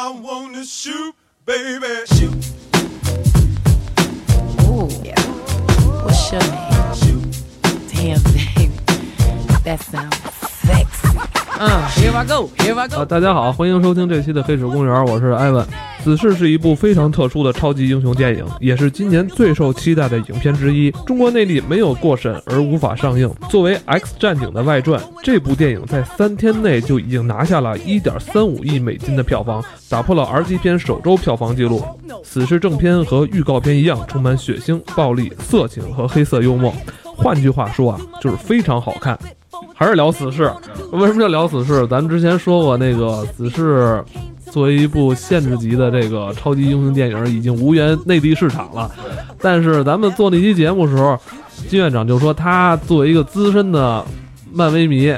I wanna shoot, baby. Shoot, Ooh, what's your name? Damn, baby, that sounds sexy. Uh, here I go, here I 啊，go. 啊大家好，欢迎收听这期的《黑水公园》，我是艾文。《死侍》是一部非常特殊的超级英雄电影，也是今年最受期待的影片之一。中国内地没有过审而无法上映。作为《X 战警》的外传，这部电影在三天内就已经拿下了一点三五亿美金的票房，打破了 R 级片首周票房纪录。《死侍》正片和预告片一样，充满血腥、暴力、色情和黑色幽默。换句话说啊，就是非常好看。还是聊死侍，为什么要聊死侍？咱们之前说过，那个死侍作为一部限制级的这个超级英雄电影，已经无缘内地市场了。但是咱们做那期节目的时候，金院长就说他作为一个资深的漫威迷，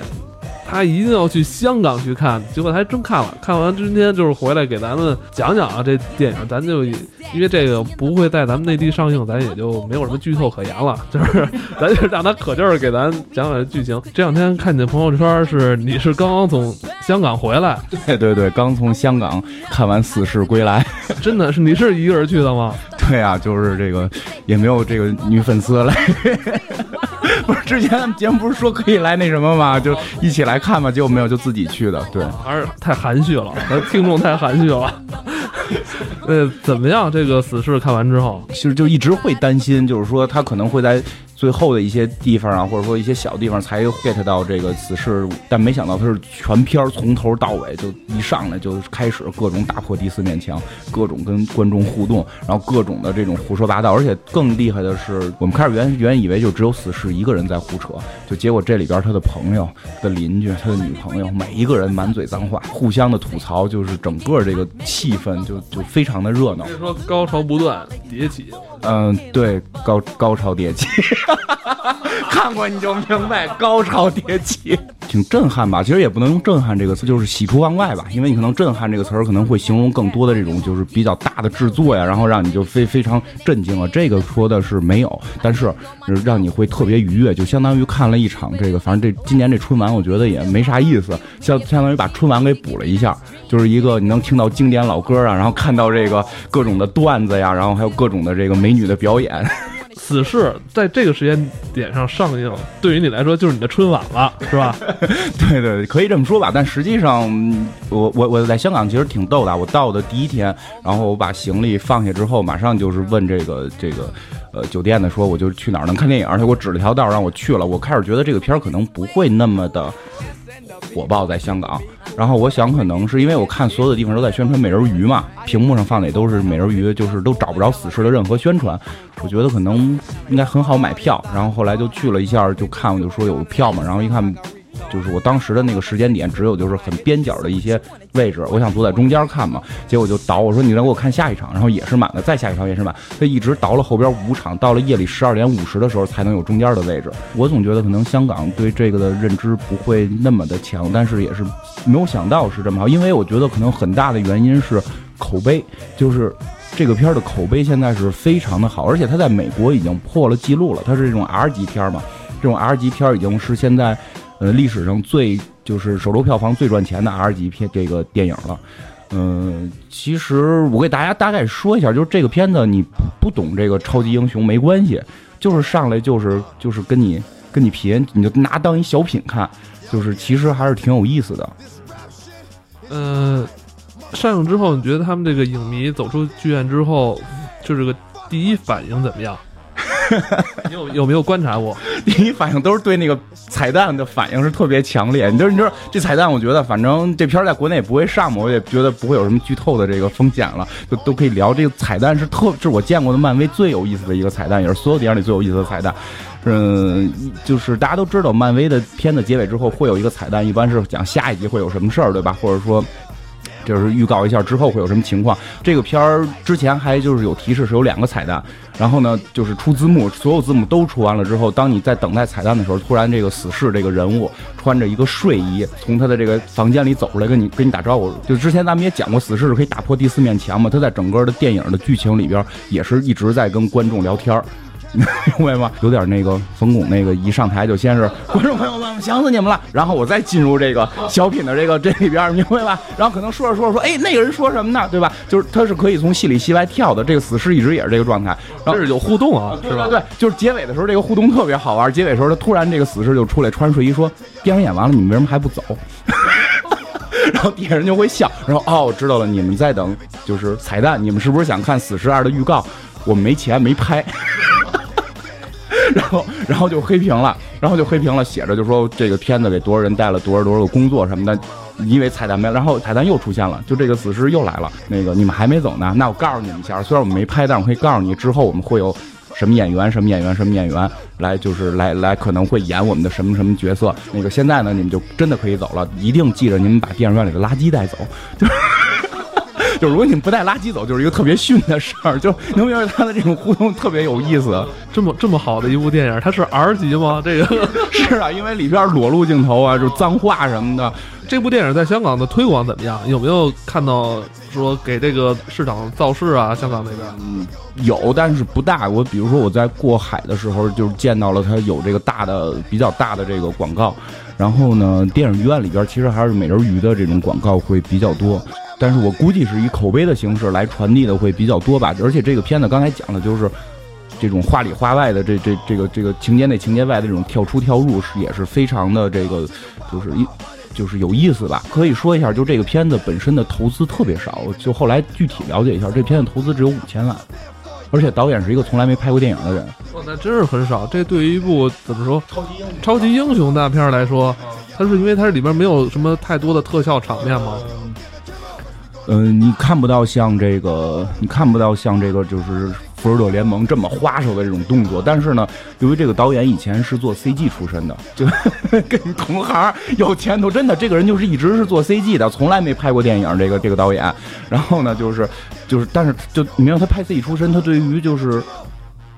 他一定要去香港去看。结果他还真看了，看完今天就是回来给咱们讲讲啊这电影，咱就因为这个不会在咱们内地上映，咱也就没有什么剧透可言了，就是咱就让他可劲儿给咱讲讲剧情。这两天看你的朋友圈是你是刚刚从香港回来，对对对，刚从香港看完《死侍归来》。真的是你是一个人去的吗？对啊，就是这个也没有这个女粉丝来。不是之前节目不是说可以来那什么吗？就一起来看嘛，结果没有，就自己去的。对，还是太含蓄了，听众太含蓄了。呃，怎么样？这个死侍看完之后，其实就一直会担心，就是说他可能会在最后的一些地方啊，或者说一些小地方才 get 到这个死侍，但没想到他是全片从头到尾就一上来就开始各种打破第四面墙，各种跟观众互动，然后各种的这种胡说八道，而且更厉害的是，我们开始原原以为就只有死侍一个人在胡扯，就结果这里边他的朋友、他的邻居、他的女朋友，每一个人满嘴脏话，互相的吐槽，就是整个这个气氛就就非常的热闹所。以说高潮不断，迭起。嗯，对，高高潮迭起，看过你就明白，高潮迭起，挺震撼吧？其实也不能用震撼这个词，就是喜出望外吧。因为你可能震撼这个词儿可能会形容更多的这种就是比较大的制作呀，然后让你就非非常震惊了。这个说的是没有，但是让你会特别愉悦，就相当于看了一场这个，反正这今年这春晚我觉得也没啥意思，相相当于把春晚给补了一下，就是一个你能听到经典老歌啊，然后看到这个各种的段子呀，然后还有各种的这个美女的表演。死侍在这个时间点上上映，对于你来说就是你的春晚了，是吧？对对，可以这么说吧。但实际上，我我我在香港其实挺逗的。我到的第一天，然后我把行李放下之后，马上就是问这个这个呃酒店的说，我就去哪儿能看电影，而且我指了条道让我去了。我开始觉得这个片儿可能不会那么的火爆在香港，然后我想可能是因为我看所有的地方都在宣传美人鱼嘛，屏幕上放的也都是美人鱼，就是都找不着死侍的任何宣传。我觉得可能应该很好买票，然后后来就去了一下，就看我就说有票嘛，然后一看。就是我当时的那个时间点，只有就是很边角的一些位置，我想坐在中间看嘛，结果就倒，我说你让给我看下一场，然后也是满的，再下一场也是满，他一直倒了后边五场，到了夜里十二点五十的时候才能有中间的位置。我总觉得可能香港对这个的认知不会那么的强，但是也是没有想到是这么好，因为我觉得可能很大的原因是口碑，就是。这个片儿的口碑现在是非常的好，而且它在美国已经破了记录了。它是这种 R 级片儿嘛，这种 R 级片儿已经是现在呃历史上最就是首周票房最赚钱的 R 级片这个电影了。嗯、其实我给大家大概说一下，就是这个片子你不懂这个超级英雄没关系，就是上来就是就是跟你跟你贫，你就拿当一小品看，就是其实还是挺有意思的。呃，上映之后，你觉得他们这个影迷走出剧院之后，就这个第一反应怎么样？你 有有没有观察过？第一反应都是对那个彩蛋的反应是特别强烈。你就是你知道这彩蛋，我觉得反正这片儿在国内也不会上嘛，我也觉得不会有什么剧透的这个风险了，就都可以聊。这个彩蛋是特是我见过的漫威最有意思的一个彩蛋，也是所有电影里最有意思的彩蛋。嗯，就是大家都知道，漫威的片子结尾之后会有一个彩蛋，一般是讲下一集会有什么事儿，对吧？或者说。就是预告一下之后会有什么情况。这个片儿之前还就是有提示是有两个彩蛋，然后呢就是出字幕，所有字幕都出完了之后，当你在等待彩蛋的时候，突然这个死侍这个人物穿着一个睡衣从他的这个房间里走出来，跟你跟你打招呼。就之前咱们也讲过，死侍是可以打破第四面墙嘛，他在整个的电影的剧情里边也是一直在跟观众聊天。明白吗？有点那个冯巩那个一上台就先是观众朋友们，想死你们了，然后我再进入这个小品的这个这里边，明白吧？然后可能说着说着说，哎，那个人说什么呢？对吧？就是他是可以从戏里戏外跳的，这个死尸一直也是这个状态，然后这是有互动啊，是吧？对，就是结尾的时候这个互动特别好玩，结尾的时候他突然这个死尸就出来穿睡衣说，电影演完了，你们为什么还不走？然后底下人就会笑，然后哦，我知道了，你们在等就是彩蛋，你们是不是想看《死侍二》的预告？我没钱没拍，然后然后就黑屏了，然后就黑屏了，写着就说这个片子给多少人带了多少多少个工作什么的，因为彩蛋没，然后彩蛋又出现了，就这个死尸又来了，那个你们还没走呢，那我告诉你们一下，虽然我们没拍，但我可以告诉你，之后我们会有。什么演员，什么演员，什么演员来，就是来来，可能会演我们的什么什么角色。那个现在呢，你们就真的可以走了，一定记着你们把电影院里的垃圾带走。就 就如果你们不带垃圾走，就是一个特别逊的事儿。就能明白他的这种互动特别有意思。这么这么好的一部电影，它是 R 级吗？这个 是啊，因为里边裸露镜头啊，就脏话什么的。这部电影在香港的推广怎么样？有没有看到说给这个市场造势啊？香港那边嗯有，但是不大。我比如说我在过海的时候，就是见到了它有这个大的、比较大的这个广告。然后呢，电影院里边其实还是美人鱼的这种广告会比较多。但是我估计是以口碑的形式来传递的会比较多吧。而且这个片子刚才讲的就是这种话里话外的这这这个这个情节内情节外的这种跳出跳入是也是非常的这个就是一。就是有意思吧？可以说一下，就这个片子本身的投资特别少。就后来具体了解一下，这片子投资只有五千万，而且导演是一个从来没拍过电影的人。哦，那真是很少。这对于一部怎么说超级英雄超级英雄大片来说，它是因为它里边没有什么太多的特效场面吗？嗯，你看不到像这个，你看不到像这个，就是。复仇者联盟这么花哨的这种动作，但是呢，由于这个导演以前是做 CG 出身的，就跟同行有前途。真的，这个人就是一直是做 CG 的，从来没拍过电影。这个这个导演，然后呢，就是就是，但是就你明白，他拍 CG 出身，他对于就是，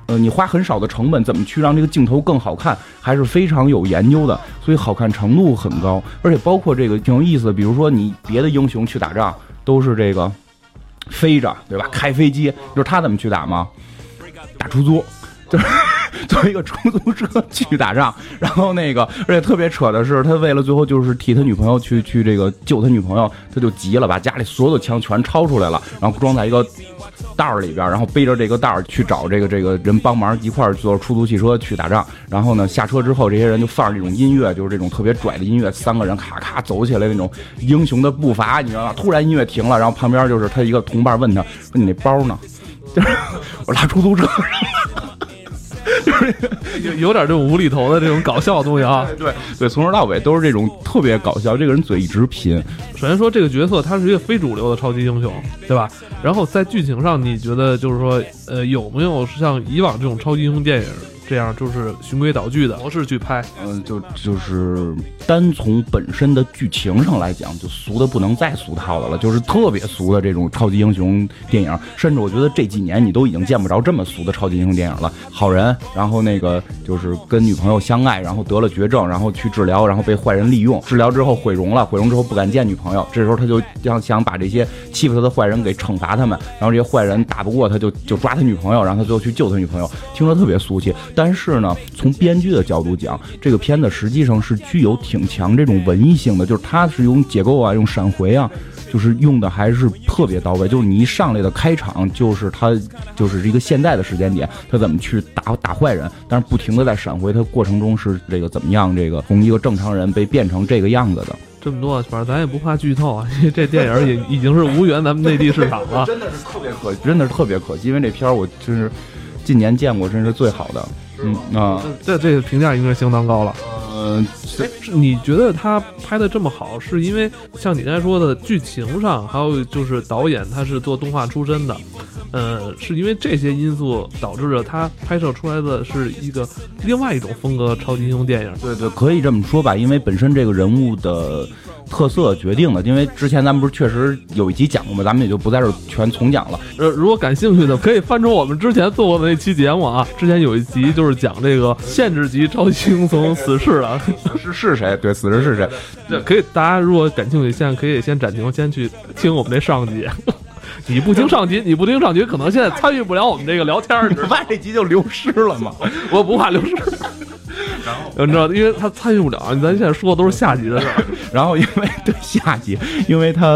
呃，你花很少的成本，怎么去让这个镜头更好看，还是非常有研究的，所以好看程度很高。而且包括这个挺有意思的，比如说你别的英雄去打仗都是这个。飞着，对吧？开飞机，就是他怎么去打吗？打出租，就是 坐一个出租车去打仗。然后那个，而且特别扯的是，他为了最后就是替他女朋友去去这个救他女朋友，他就急了，把家里所有的枪全抄出来了，然后装在一个。袋儿里边，然后背着这个袋儿去找这个这个人帮忙，一块儿坐出租汽车去打仗。然后呢，下车之后，这些人就放着这种音乐，就是这种特别拽的音乐，三个人咔咔走起来那种英雄的步伐，你知道吗？突然音乐停了，然后旁边就是他一个同伴问他说：“你那包呢？” 就是我拉出租车。就是有有点这种无厘头的这种搞笑的东西啊，对对，从头到尾都是这种特别搞笑。这个人嘴一直贫。首先说这个角色他是一个非主流的超级英雄，对吧？然后在剧情上，你觉得就是说，呃，有没有像以往这种超级英雄电影？这样就是循规蹈矩的模式去拍，嗯，就就是单从本身的剧情上来讲，就俗的不能再俗套的了，就是特别俗的这种超级英雄电影，甚至我觉得这几年你都已经见不着这么俗的超级英雄电影了。好人，然后那个就是跟女朋友相爱，然后得了绝症，然后去治疗，然后被坏人利用，治疗之后毁容了，毁容之后不敢见女朋友，这时候他就想想把这些欺负他的坏人给惩罚他们，然后这些坏人打不过他就就抓他女朋友，然后他最后去救他女朋友，听着特别俗气，但。但是呢，从编剧的角度讲，这个片子实际上是具有挺强这种文艺性的，就是它是用结构啊，用闪回啊，就是用的还是特别到位。就是你一上来的开场，就是他就是一个现在的时间点，他怎么去打打坏人，但是不停的在闪回，他过程中是这个怎么样，这个从一个正常人被变成这个样子的。这么多，反正咱也不怕剧透啊，因 为这电影也已经是无缘咱们内地市场了。真的是特别可，真的是特别可惜，因为这片儿我真是近年见过，真是最好的。嗯啊，这这个评价应该相当高了。嗯，哎，你觉得他拍的这么好，是因为像你刚才说的剧情上，还有就是导演他是做动画出身的，呃，是因为这些因素导致着他拍摄出来的是一个另外一种风格超级英雄电影？对对，可以这么说吧，因为本身这个人物的。特色决定的，因为之前咱们不是确实有一集讲过吗？咱们也就不在这全重讲了。呃，如果感兴趣的，可以翻出我们之前做过的那期节目啊。之前有一集就是讲这个限制级超级英雄死侍的，是是谁？对，死侍是谁？对，可以。大家如果感兴趣，现在可以先暂停，先去听我们那上集。你不听上集，你不听上集，可能现在参与不了我们这个聊天儿，你知道吗？怕这集就流失了嘛。我不怕流失。然后你知道，因为他参与不了，咱现在说的都是下级的事儿。然后因为对下级，因为他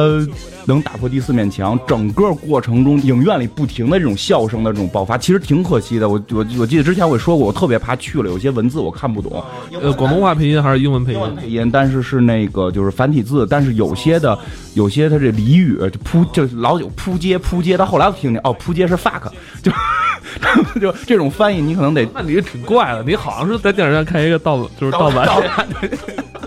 能打破第四面墙，整个过程中影院里不停的这种笑声的这种爆发，其实挺可惜的。我我我记得之前我也说过，我特别怕去了，有些文字我看不懂。呃，广东话配音还是英文配音？配音，但是是那个就是繁体字，但是有些的有些他这俚语就扑就老有扑街扑街，到后来我听见哦扑街是 fuck，就就这种翻译你可能得那你挺怪的，你好像是在电影院看一个盗就是盗版。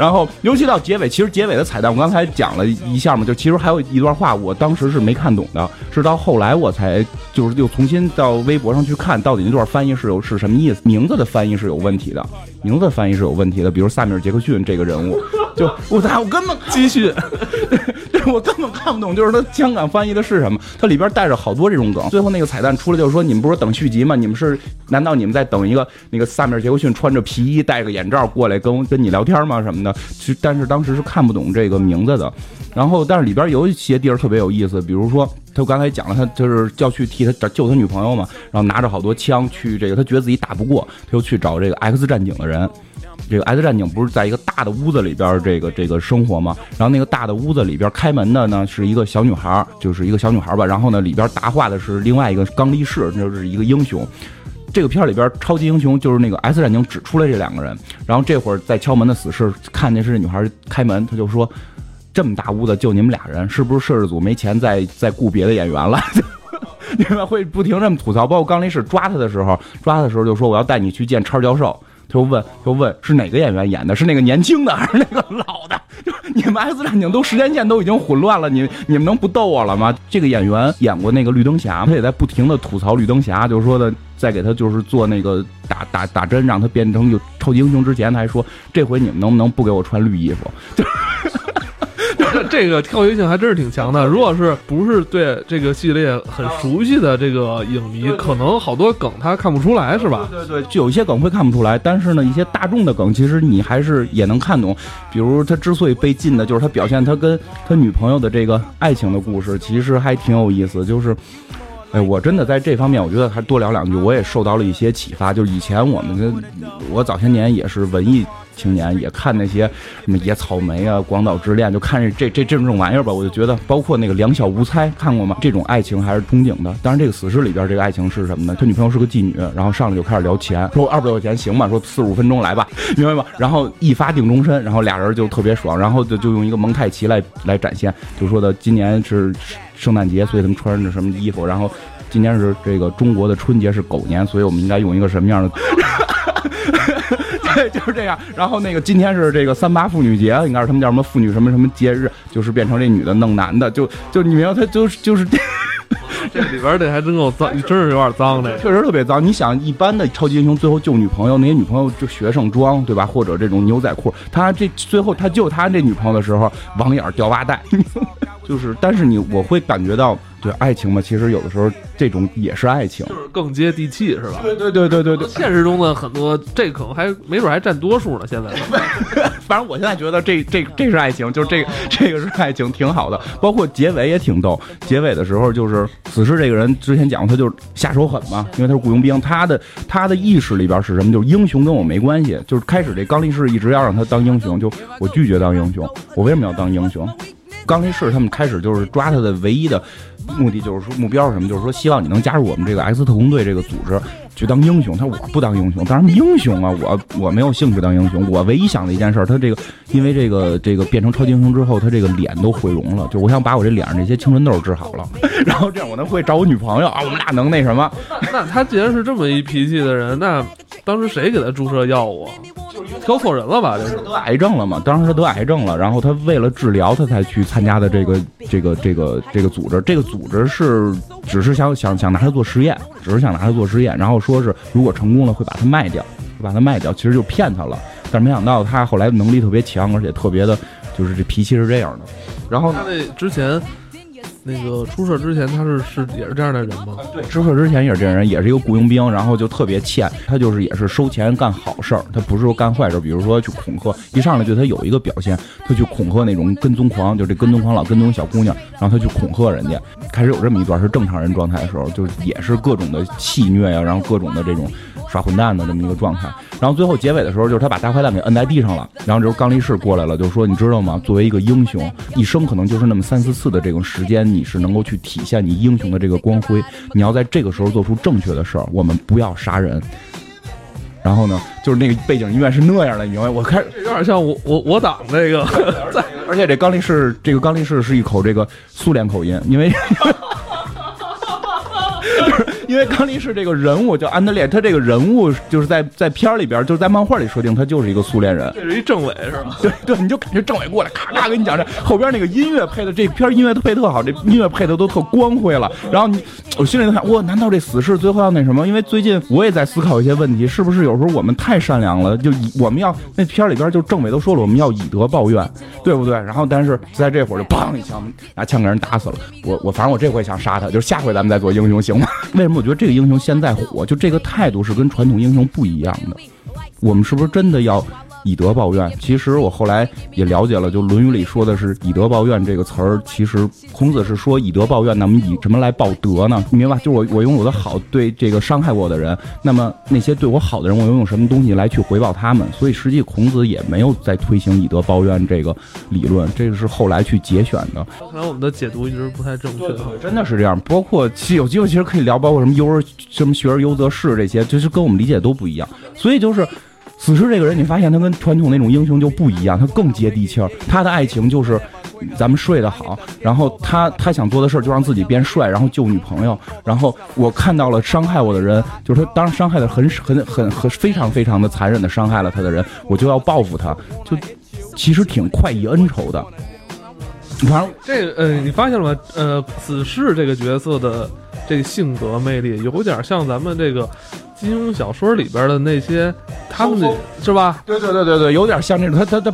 然后，尤其到结尾，其实结尾的彩蛋我刚才讲了一下嘛，就其实还有一段话，我当时是没看懂的，是到后来我才就是又重新到微博上去看，到底那段翻译是有是什么意思，名字的翻译是有问题的，名字翻译是有问题的，比如萨米尔·杰克逊这个人物，就我操，我根本继续，就是我根本看不懂，就是他香港翻译的是什么，它里边带着好多这种梗，最后那个彩蛋出来就是说，你们不是等续集吗？你们是难道你们在等一个那个萨米尔·杰克逊穿着皮衣戴个眼罩过来跟跟你聊天吗？什么的？其但是当时是看不懂这个名字的，然后但是里边有一些地儿特别有意思，比如说他刚才讲了，他就是要去替他找救他女朋友嘛，然后拿着好多枪去这个，他觉得自己打不过，他就去找这个 X 战警的人。这个 X 战警不是在一个大的屋子里边这个这个生活嘛？然后那个大的屋子里边开门的呢是一个小女孩，就是一个小女孩吧。然后呢里边答话的是另外一个刚力士，就是一个英雄。这个片里边超级英雄就是那个 X 战警指出来这两个人，然后这会儿在敲门的死士看见是女孩开门，他就说：“这么大屋子就你们俩人，是不是摄制组没钱再再雇别的演员了？” 你们会不停这么吐槽。包括刚力士抓他的时候，抓他的时候就说：“我要带你去见超教授。”他就问，就问是哪个演员演的？是那个年轻的还是那个老的？就你们 X 战警都时间线都已经混乱了，你你们能不逗我了吗？这个演员演过那个绿灯侠，他也在不停的吐槽绿灯侠，就是说的在给他就是做那个打打打针，让他变成有超级英雄之前，他还说这回你们能不能不给我穿绿衣服？就。这 这个跳跃性还真是挺强的。如果是不是对这个系列很熟悉的这个影迷，可能好多梗他看不出来，是吧？对对，就有一些梗会看不出来。但是呢，一些大众的梗，其实你还是也能看懂。比如他之所以被禁的，就是他表现他跟他女朋友的这个爱情的故事，其实还挺有意思。就是，哎，我真的在这方面，我觉得还多聊两句，我也受到了一些启发。就是以前我们的，我早些年也是文艺。青年也看那些什么野草莓啊、广岛之恋，就看这这这这种玩意儿吧。我就觉得，包括那个两小无猜，看过吗？这种爱情还是憧憬的。当然，这个死侍里边这个爱情是什么呢？他女朋友是个妓女，然后上来就开始聊钱，说二百块钱行吗？说四十五分钟来吧，明白吗？然后一发定终身，然后俩人就特别爽，然后就就用一个蒙太奇来来展现，就说的今年是圣诞节，所以他们穿着什么衣服，然后今天是这个中国的春节是狗年，所以我们应该用一个什么样的？对，就是这样。然后那个今天是这个三八妇女节，应该是他们叫什么妇女什么什么节日，就是变成这女的弄男的，就就你明白，他就是就是这 里边这还真够脏，真是有点脏的，确实特别脏。你想，一般的超级英雄最后救女朋友，那些女朋友就学生装，对吧？或者这种牛仔裤，他这最后他救他这女朋友的时候，网眼掉袜带，就是，但是你我会感觉到。对爱情嘛，其实有的时候这种也是爱情，就是更接地气，是吧？对对对对对对。现实中的很多，这可能还没准还占多数呢。现在，反正我现在觉得这这这是爱情，就是这个这个是爱情，挺好的。包括结尾也挺逗，结尾的时候就是死侍这个人之前讲过，他就是下手狠嘛，因为他是雇佣兵，他的他的意识里边是什么？就是英雄跟我没关系。就是开始这刚力士一直要让他当英雄，就我拒绝当英雄，我为什么要当英雄？刚力士他们开始就是抓他的唯一的。目的就是说目标是什么？就是说希望你能加入我们这个 X 特工队这个组织去当英雄。他说我不当英雄，当什么英雄啊？我我没有兴趣当英雄。我唯一想的一件事，他这个因为这个这个变成超级英雄之后，他这个脸都毁容了。就我想把我这脸上这些青春痘治好了，然后这样我能会找我女朋友啊，我们俩能那什么？那他既然是这么一脾气的人，那当时谁给他注射药物？挑错人了吧？就是得癌症了嘛？当时他得癌症了，然后他为了治疗，他才去参加的这个这个这个这个组织。这个组织是只是想想想拿他做实验，只是想拿他做实验，然后说是如果成功了会把他卖掉，会把他卖掉，其实就骗他了。但是没想到他后来能力特别强，而且特别的，就是这脾气是这样的。然后他那之前那个出事之前他是是也是这样的人吗？对，知客之前也是这样人，也是一个雇佣兵，然后就特别欠，他就是也是收钱干好事儿，他不是说干坏事儿，比如说去恐吓，一上来就他有一个表现，他去恐吓那种跟踪狂，就这跟踪狂老跟踪小姑娘，然后他去恐吓人家，开始有这么一段是正常人状态的时候，就也是各种的戏虐呀，然后各种的这种耍混蛋的这么一个状态，然后最后结尾的时候，就是他把大坏蛋给摁在地上了，然后这时候刚力士过来了，就说你知道吗？作为一个英雄，一生可能就是那么三四次的这种时间，你是能够去体现你英雄的这个光辉，你要在这个时候做出正确的事儿，我们不要杀人。然后呢，就是那个背景音乐是那样的，你明白？我开始有点像我我我党那个，在而且这刚力士，这个刚力士是一口这个苏联口音，因为。因为刚力士这个人物叫安德烈，他这个人物就是在在片儿里边，就是在漫画里设定，他就是一个苏联人。这是一政委是吧？对对，你就感觉政委过来，咔咔给你讲这后边那个音乐配的，这片音乐配特好，这音乐配的都特光辉了。然后你，我心里就想，哇，难道这死士最后要那什么？因为最近我也在思考一些问题，是不是有时候我们太善良了？就以我们要那片儿里边就政委都说了，我们要以德报怨，对不对？然后但是在这会儿就砰一枪，拿枪给人打死了。我我反正我这回想杀他，就是下回咱们再做英雄行吗？为什么我觉得这个英雄现在火？就这个态度是跟传统英雄不一样的。我们是不是真的要以德报怨？其实我后来也了解了，就《论语》里说的是“以德报怨”这个词儿，其实孔子是说以德报怨，那么以什么来报德呢？你明白？就是我我用我的好对这个伤害我的人，那么那些对我好的人，我又用什么东西来去回报他们？所以实际孔子也没有在推行以德报怨这个理论，这个是后来去节选的。看来我们的解读一直不太正确。真的是这样。包括其实有机会，其实可以聊，包括什么优而什么学而优则仕这些，就是跟我们理解都不一样。所以就是死侍这个人，你发现他跟传统那种英雄就不一样，他更接地气儿。他的爱情就是咱们睡得好，然后他他想做的事儿就让自己变帅，然后救女朋友。然后我看到了伤害我的人，就是他当然伤害的 很很很很非常非常的残忍的伤害了他的人，我就要报复他，就其实挺快意恩仇的。反正这呃，你发现了吗？呃，死侍这个角色的这个性格魅力，有点像咱们这个金庸小说里边的那些，他们的是吧？对对对对对，有点像这种，他他他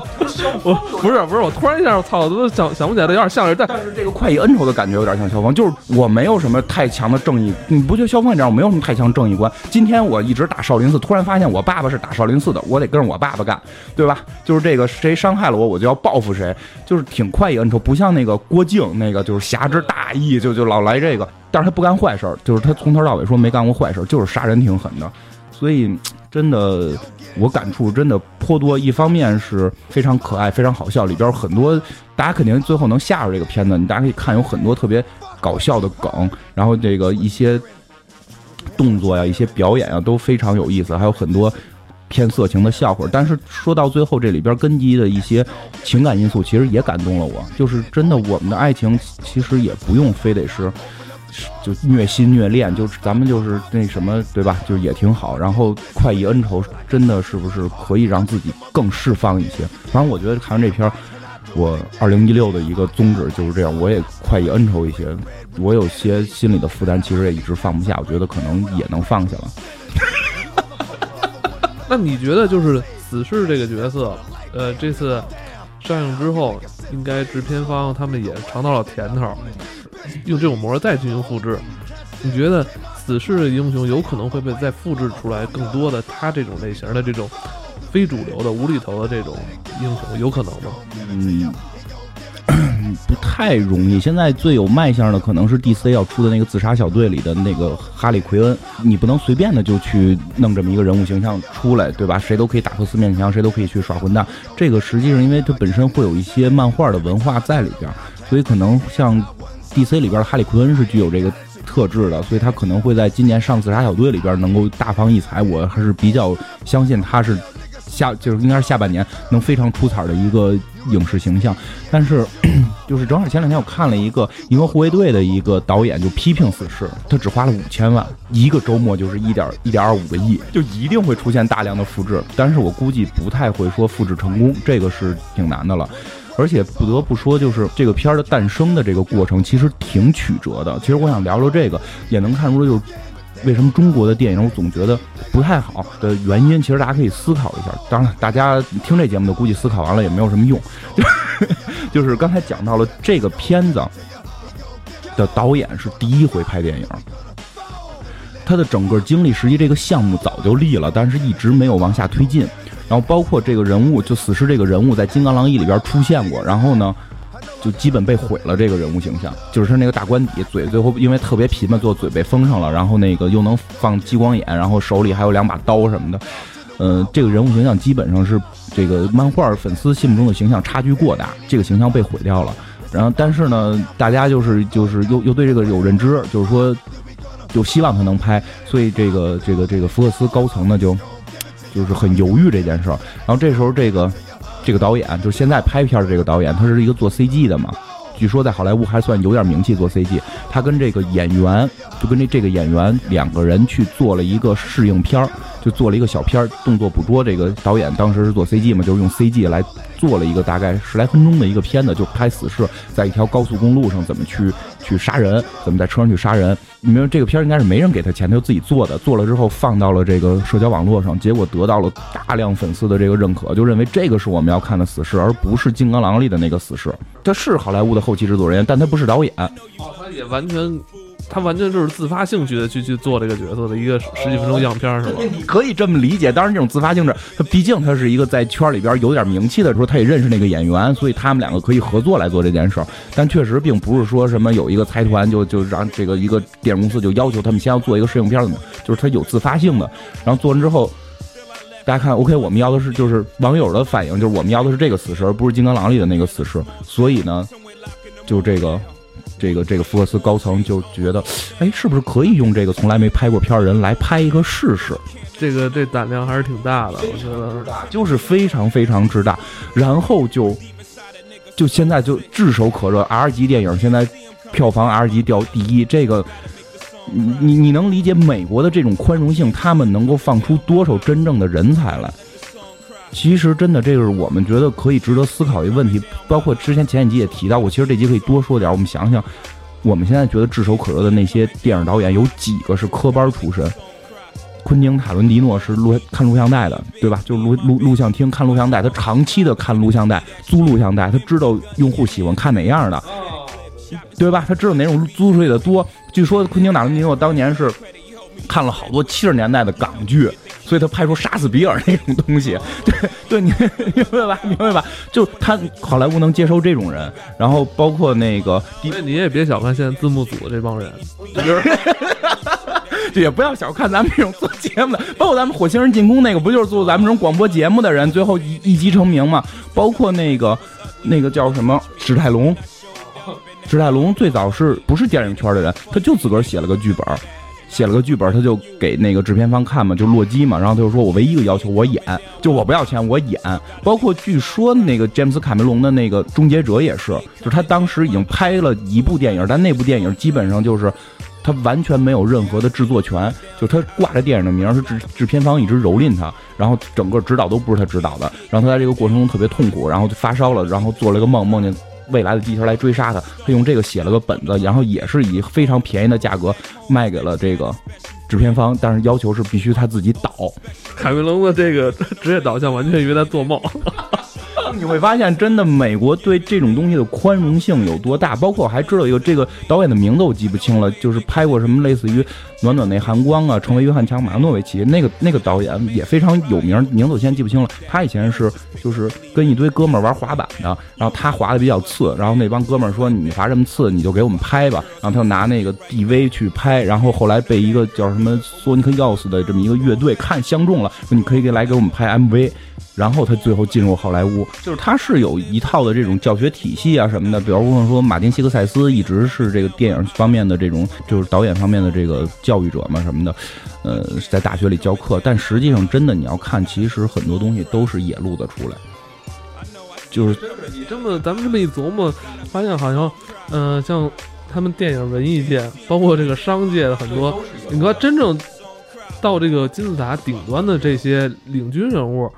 我不是不是，我突然一下，我操，我都想想不起来了，有点像是，但但是这个快意恩仇的感觉有点像萧峰，就是我没有什么太强的正义，你不觉得萧峰也这样？我没有什么太强正义观。今天我一直打少林寺，突然发现我爸爸是打少林寺的，我得跟着我爸爸干，对吧？就是这个谁伤害了我，我就要报复谁，就是挺快意恩仇，不像那个郭靖那个就是侠之大义，就就老来这个，但是他不干坏事儿，就是他从头到尾说没干过坏事儿，就是杀人挺狠的，所以真的我感触真的颇多。一方面是非常可爱、非常好笑，里边很多大家肯定最后能吓着这个片子，你大家可以看有很多特别搞笑的梗，然后这个一些动作呀、一些表演啊都非常有意思，还有很多偏色情的笑话。但是说到最后，这里边根基的一些情感因素，其实也感动了我。就是真的，我们的爱情其实也不用非得是。就虐心虐恋，就咱们就是那什么，对吧？就也挺好。然后快意恩仇，真的是不是可以让自己更释放一些？反正我觉得看完这片，我二零一六的一个宗旨就是这样，我也快意恩仇一些。我有些心里的负担，其实也一直放不下，我觉得可能也能放下了。那你觉得就是死侍这个角色，呃，这次上映之后，应该制片方他们也尝到了甜头，用这种模再进行复制。你觉得死侍的英雄有可能会被再复制出来更多的他这种类型的这种非主流的无厘头的这种英雄，有可能吗？嗯，不太容易。现在最有卖相的可能是 DC 要出的那个自杀小队里的那个哈利奎恩，你不能随便的就去弄这么一个人物形象出来，对吧？谁都可以打破四面墙，谁都可以去耍混蛋。这个实际上因为它本身会有一些漫画的文化在里边，所以可能像 DC 里边的哈利奎恩是具有这个。特质的，所以他可能会在今年上自杀小队里边能够大放异彩。我还是比较相信他是下就是应该是下半年能非常出彩的一个影视形象。但是 就是正好前两天我看了一个《银河护卫队》的一个导演就批评死侍，他只花了五千万，一个周末就是一点一点二五个亿，就一定会出现大量的复制。但是我估计不太会说复制成功，这个是挺难的了。而且不得不说，就是这个片儿的诞生的这个过程，其实挺曲折的。其实我想聊聊这个，也能看出就是为什么中国的电影我总觉得不太好的原因。其实大家可以思考一下。当然，大家听这节目的估计思考完了也没有什么用。就是刚才讲到了这个片子，的导演是第一回拍电影。他的整个经历，实际这个项目早就立了，但是一直没有往下推进。然后包括这个人物，就死侍这个人物在《金刚狼一》里边出现过，然后呢，就基本被毁了这个人物形象。就是他那个大官邸，嘴最后因为特别皮嘛，做嘴被封上了，然后那个又能放激光眼，然后手里还有两把刀什么的。嗯，这个人物形象基本上是这个漫画粉丝心目中的形象差距过大，这个形象被毁掉了。然后，但是呢，大家就是就是又又对这个有认知，就是说。就希望他能拍，所以这个这个这个福克斯高层呢就就是很犹豫这件事儿。然后这时候这个这个导演就是现在拍片的这个导演，他是一个做 CG 的嘛，据说在好莱坞还算有点名气做 CG。他跟这个演员就跟这这个演员两个人去做了一个试映片儿，就做了一个小片儿，动作捕捉。这个导演当时是做 CG 嘛，就是用 CG 来做了一个大概十来分钟的一个片子，就拍死侍在一条高速公路上怎么去去杀人，怎么在车上去杀人。你们这个片儿应该是没人给他钱，他就自己做的。做了之后放到了这个社交网络上，结果得到了大量粉丝的这个认可，就认为这个是我们要看的死侍，而不是《金刚狼》里的那个死侍。他是好莱坞的后期制作人员，但他不是导演。他也完全，他完全就是自发兴趣的去去做这个角色的一个十几分钟样片，是吧？你可以这么理解。当然，这种自发性质，他毕竟他是一个在圈里边有点名气的时候，他也认识那个演员，所以他们两个可以合作来做这件事儿。但确实并不是说什么有一个财团就就让这个一个电影公司就要求他们先要做一个试映片的，就是他有自发性的。然后做完之后，大家看，OK，我们要的是就是网友的反应，就是我们要的是这个死尸，而不是金刚狼里的那个死尸。所以呢，就这个。这个这个福克斯高层就觉得，哎，是不是可以用这个从来没拍过片儿人来拍一个试试？这个这胆量还是挺大的，我觉得就是非常非常之大。然后就就现在就炙手可热，R 级电影现在票房 R 级掉第一，这个你你你能理解美国的这种宽容性，他们能够放出多少真正的人才来？其实真的，这个是我们觉得可以值得思考一个问题。包括之前前几集也提到过，其实这集可以多说点。我们想想，我们现在觉得炙手可热的那些电影导演，有几个是科班出身？昆汀·塔伦蒂诺是录看录像带的，对吧？就录录录像厅看录像带，他长期的看录像带，租录像带，他知道用户喜欢看哪样的，对吧？他知道哪种租出去的多。据说昆汀·塔伦蒂诺当年是看了好多七十年代的港剧。所以他拍出杀死比尔那种东西，对对，你 明白吧？明白吧？就他好莱坞能接受这种人，然后包括那个，你也别小看现在字幕组这帮人，也不要小看咱们这种做节目的，包括咱们《火星人进攻》那个，不就是做咱们这种广播节目的人，最后一一击成名嘛？包括那个那个叫什么史泰龙，史泰龙最早是不是电影圈的人？他就自个儿写了个剧本。写了个剧本，他就给那个制片方看嘛，就洛基嘛，然后他就说：“我唯一一个要求，我演，就我不要钱，我演。”包括据说那个詹姆斯卡梅隆的那个《终结者》也是，就是他当时已经拍了一部电影，但那部电影基本上就是他完全没有任何的制作权，就他挂着电影的名，是制制片方一直蹂躏他，然后整个指导都不是他指导的，然后他在这个过程中特别痛苦，然后就发烧了，然后做了一个梦，梦见。未来的地球来追杀他，他用这个写了个本子，然后也是以非常便宜的价格卖给了这个制片方，但是要求是必须他自己导。凯文龙的这个职业导向完全以为他做梦。你会发现，真的美国对这种东西的宽容性有多大？包括我还知道一个这个导演的名字我记不清了，就是拍过什么类似于《暖暖那寒光》啊，成为约翰强马诺维奇那个那个导演也非常有名，名字我现在记不清了。他以前是就是跟一堆哥们儿玩滑板的，然后他滑的比较次，然后那帮哥们儿说你滑这么次，你就给我们拍吧。然后他就拿那个 DV 去拍，然后后来被一个叫什么索尼克钥匙的这么一个乐队看相中了，说你可以给来给我们拍 MV。然后他最后进入好莱坞，就是他是有一套的这种教学体系啊什么的。比如说，马丁·西克塞斯一直是这个电影方面的这种，就是导演方面的这个教育者嘛什么的。呃，在大学里教课，但实际上真的你要看，其实很多东西都是野路子出来。就是你这么咱们这么一琢磨，发现好像，嗯，像他们电影文艺界，包括这个商界的很多，你说真正到这个金字塔顶端的这些领军人物。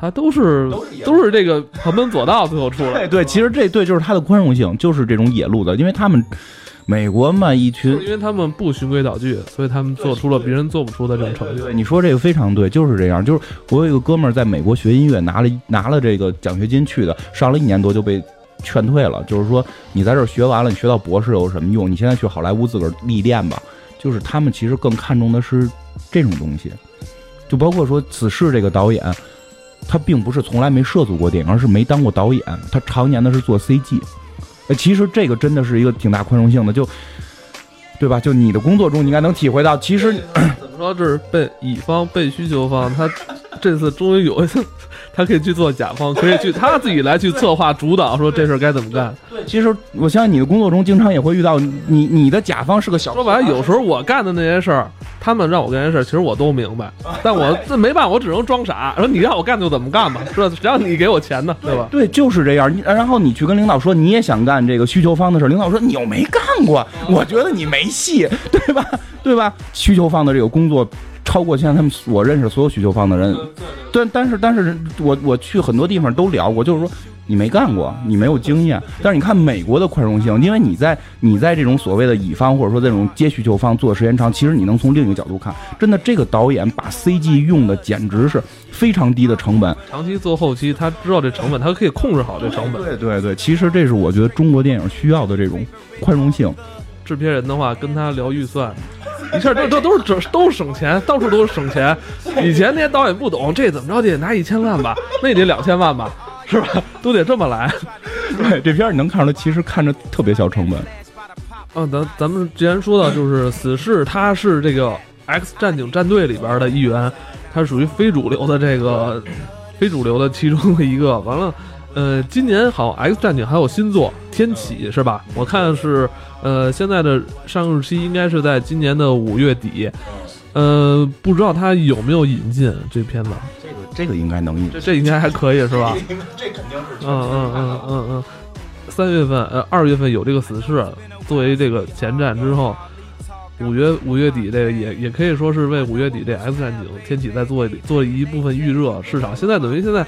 他都是都是这个旁门左道最后出来，对，其实这对就是他的宽容性，就是这种野路子，因为他们美国嘛一群，因为他们不循规蹈矩，所以他们做出了别人做不出的这种成就。你说这个非常对，就是这样。就是我有一个哥们儿在美国学音乐，拿了拿了这个奖学金去的，上了一年多就被劝退了，就是说你在这儿学完了，你学到博士有什么用？你现在去好莱坞自个儿历练吧。就是他们其实更看重的是这种东西，就包括说此事这个导演，他并不是从来没涉足过电影，而是没当过导演，他常年的是做 CG。其实这个真的是一个挺大宽容性的，就对吧？就你的工作中，你应该能体会到，其实怎么说，这是被乙方被需求方，他这次终于有一次，他可以去做甲方，可以去他自己来去策划主导，说这事儿该怎么干。对，其实我相信你的工作中经常也会遇到你你的甲方是个小说白了，有时候我干的那些事儿，他们让我干些事儿，其实我都明白，但我这没办法，我只能装傻，说你让我干就怎么干吧，是吧？只要你给我钱呢，对吧？对，就是这样。你然后你去跟领导说你也想干这个需求方的事儿，领导说你又没干过，我觉得你没戏，对吧？对吧？需求方的这个工作超过现在他们我认识所有需求方的人，对，但是但是我我去很多地方都聊过，就是说你没干过，你没有经验。但是你看美国的宽容性，因为你在你在这种所谓的乙方或者说这种接需求方做的时间长，其实你能从另一个角度看，真的这个导演把 CG 用的简直是非常低的成本。长期做后期，他知道这成本，他可以控制好这成本。对对对，其实这是我觉得中国电影需要的这种宽容性。制片人的话跟他聊预算，一下这这都是这都是省钱，到处都是省钱。以前那些导演不懂，这怎么着得拿一千万吧，那得两千万吧，是吧？都得这么来。对，这片儿你能看出来，其实看着特别小成本。嗯，咱咱们之前说到，就是死侍他是这个 X 战警战队里边的一员，他属于非主流的这个非主流的其中的一个。完了。呃，今年好像 X 战警还有新作《天启》是吧？我看是，呃，现在的上映日期应该是在今年的五月底。呃，不知道他有没有引进这片子？这个这个应该能引，这这应该还可以是吧？这肯定是。嗯嗯嗯嗯嗯。三月份，呃，二月份有这个死侍作为这个前站之后，五月五月底这个也也可以说是为五月底这 X 战警天启在做做一部分预热市场。现在等于现在。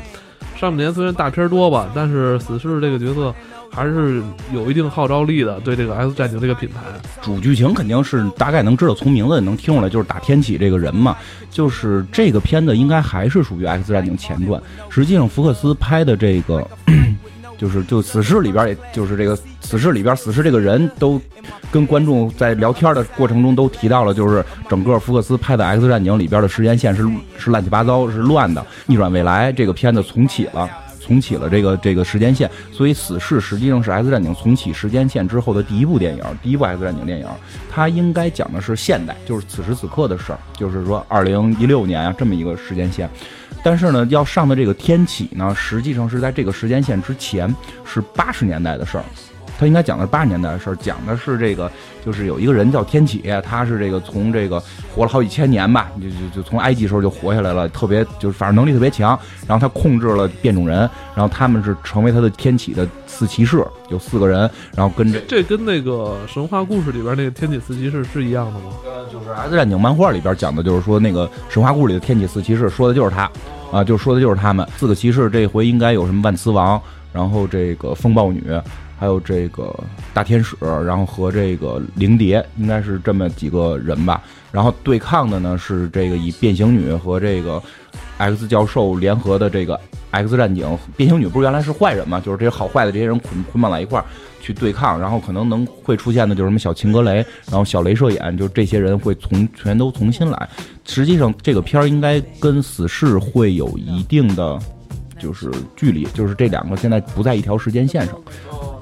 上半年虽然大片多吧，但是死侍这个角色还是有一定号召力的。对这个 X 战警这个品牌，主剧情肯定是大概能知道，从名字也能听出来，就是打天启这个人嘛。就是这个片子应该还是属于 X 战警前传。实际上，福克斯拍的这个。就是就死侍里边，也就是这个死侍里边，死侍这个人都跟观众在聊天的过程中都提到了，就是整个福克斯拍的《X 战警》里边的时间线是是乱七八糟，是乱的。逆转未来这个片子重启了，重启了这个这个时间线，所以死侍实际上是《X 战警》重启时间线之后的第一部电影，第一部《X 战警》电影，它应该讲的是现代，就是此时此刻的事儿，就是说二零一六年啊这么一个时间线。但是呢，要上的这个天启呢，实际上是在这个时间线之前，是八十年代的事儿。他应该讲的是八十年代的事儿，讲的是这个，就是有一个人叫天启，他是这个从这个活了好几千年吧，就就就从埃及时候就活下来了，特别就是反正能力特别强。然后他控制了变种人，然后他们是成为他的天启的四骑士，有四个人，然后跟着。这跟那个神话故事里边那个天启四骑士是一样的吗？呃，就是《X 战警》漫画里边讲的就是说那个神话故事里的天启四骑士，说的就是他。啊，就说的就是他们四个骑士，这回应该有什么万磁王，然后这个风暴女，还有这个大天使，然后和这个灵蝶，应该是这么几个人吧。然后对抗的呢是这个以变形女和这个 X 教授联合的这个 X 战警。变形女不是原来是坏人嘛，就是这些好坏的这些人捆捆绑在一块儿。去对抗，然后可能能会出现的就是什么小秦格雷，然后小镭射眼，就这些人会从全都重新来。实际上，这个片儿应该跟死侍会有一定的就是距离，就是这两个现在不在一条时间线上。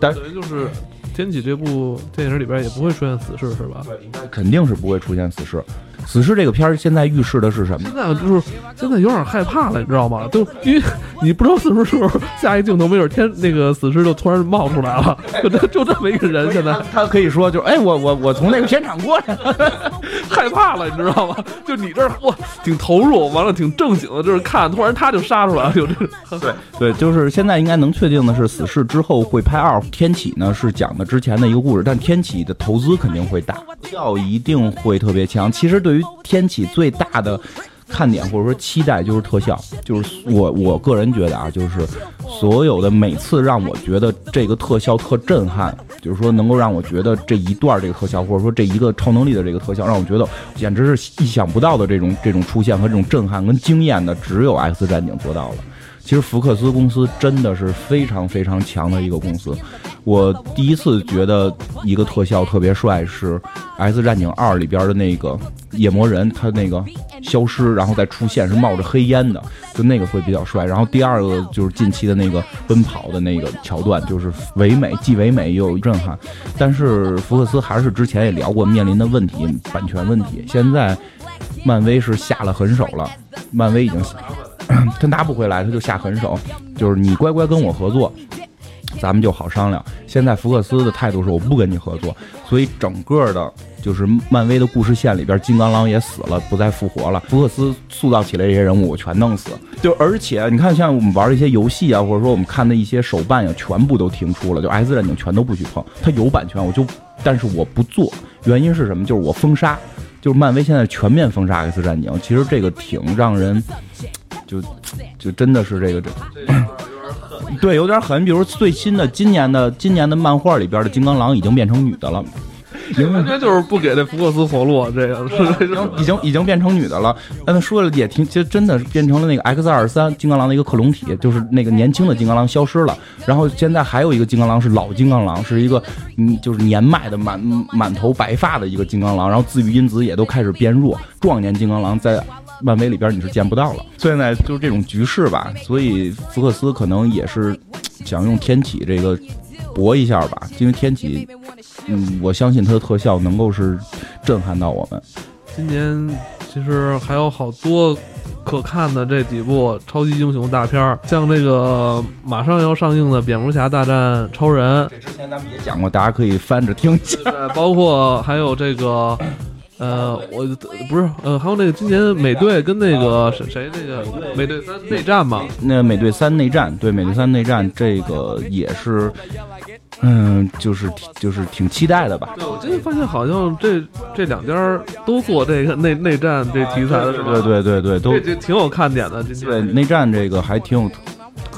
但等于就是天启这部电影里边也不会出现死侍，是吧？对，应该肯定是不会出现死侍。死侍这个片儿现在预示的是什么？现在就是现在有点害怕了，你知道吗？就因为你不知道什么时候下一镜头，没准天那个死侍就突然冒出来了，就就这么一个人。现在他可以说就哎，我我我从那个片场过来，害怕了，你知道吗？就你这哇，挺投入，完了挺正经的，就是看，突然他就杀出来了，有这个。对对，就是现在应该能确定的是，死侍之后会拍二天启呢，是讲的之前的一个故事，但天启的投资肯定会大，要一定会特别强。其实对于天启最大的看点或者说期待就是特效，就是我我个人觉得啊，就是所有的每次让我觉得这个特效特震撼，就是说能够让我觉得这一段这个特效或者说这一个超能力的这个特效，让我觉得简直是意想不到的这种这种出现和这种震撼跟惊艳的，只有 X 战警做到了。其实福克斯公司真的是非常非常强的一个公司。我第一次觉得一个特效特别帅是《X 战警二》里边的那个夜魔人，他那个消失然后再出现是冒着黑烟的，就那个会比较帅。然后第二个就是近期的那个奔跑的那个桥段，就是唯美既唯美又有震撼。但是福克斯还是之前也聊过面临的问题，版权问题。现在漫威是下了狠手了，漫威已经他拿不回来，他就下狠手，就是你乖乖跟我合作。咱们就好商量。现在福克斯的态度是我不跟你合作，所以整个的，就是漫威的故事线里边，金刚狼也死了，不再复活了。福克斯塑造起来这些人物，我全弄死。就而且你看，像我们玩一些游戏啊，或者说我们看的一些手办呀，全部都停出了，就 X 战警全都不许碰。它有版权，我就，但是我不做。原因是什么？就是我封杀，就是漫威现在全面封杀 X 战警。其实这个挺让人，就就真的是这个这。对，有点狠。比如最新的今年的今年的漫画里边的金刚狼已经变成女的了，完全就是不给那福克斯活路，这个是已经已经变成女的了。他说了也挺，其实真的变成了那个 X 二三金刚狼的一个克隆体，就是那个年轻的金刚狼消失了。然后现在还有一个金刚狼是老金刚狼，是一个嗯就是年迈的满满头白发的一个金刚狼。然后自愈因子也都开始变弱，壮年金刚狼在。漫威里边你是见不到了，现在就是这种局势吧，所以福克斯可能也是想用天启这个搏一下吧，因为天启，嗯，我相信它的特效能够是震撼到我们。今年其实还有好多可看的这几部超级英雄大片儿，像这个马上要上映的《蝙蝠侠大战超人》，这之前咱们也讲过，大家可以翻着听。包括还有这个。呃，我不是，呃，还有那个今年美队跟那个谁谁那个美队三内战嘛？那美队三内战，对，美队三内战这个也是，嗯，就是就是挺期待的吧？对，我今天发现好像这这两家都做这个内内战这题材的是吧？对对对对，都这挺有看点的。对，内战这个还挺有。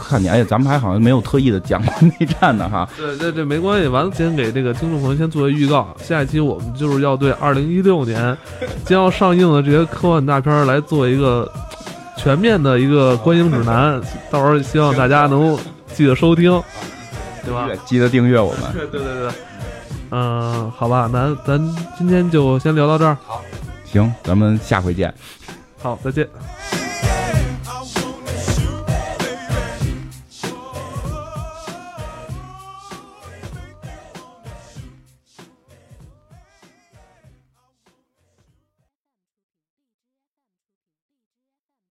看你，哎，咱们还好像没有特意的讲过内战呢，哈。对，对这没关系。完了，先给这个听众朋友先做个预告，下一期我们就是要对二零一六年 将要上映的这些科幻大片来做一个全面的一个观影指南。到时候希望大家能记得收听，对吧？记得订阅我们。对对对对。嗯，好吧，那咱今天就先聊到这儿。好，行，咱们下回见。好，再见。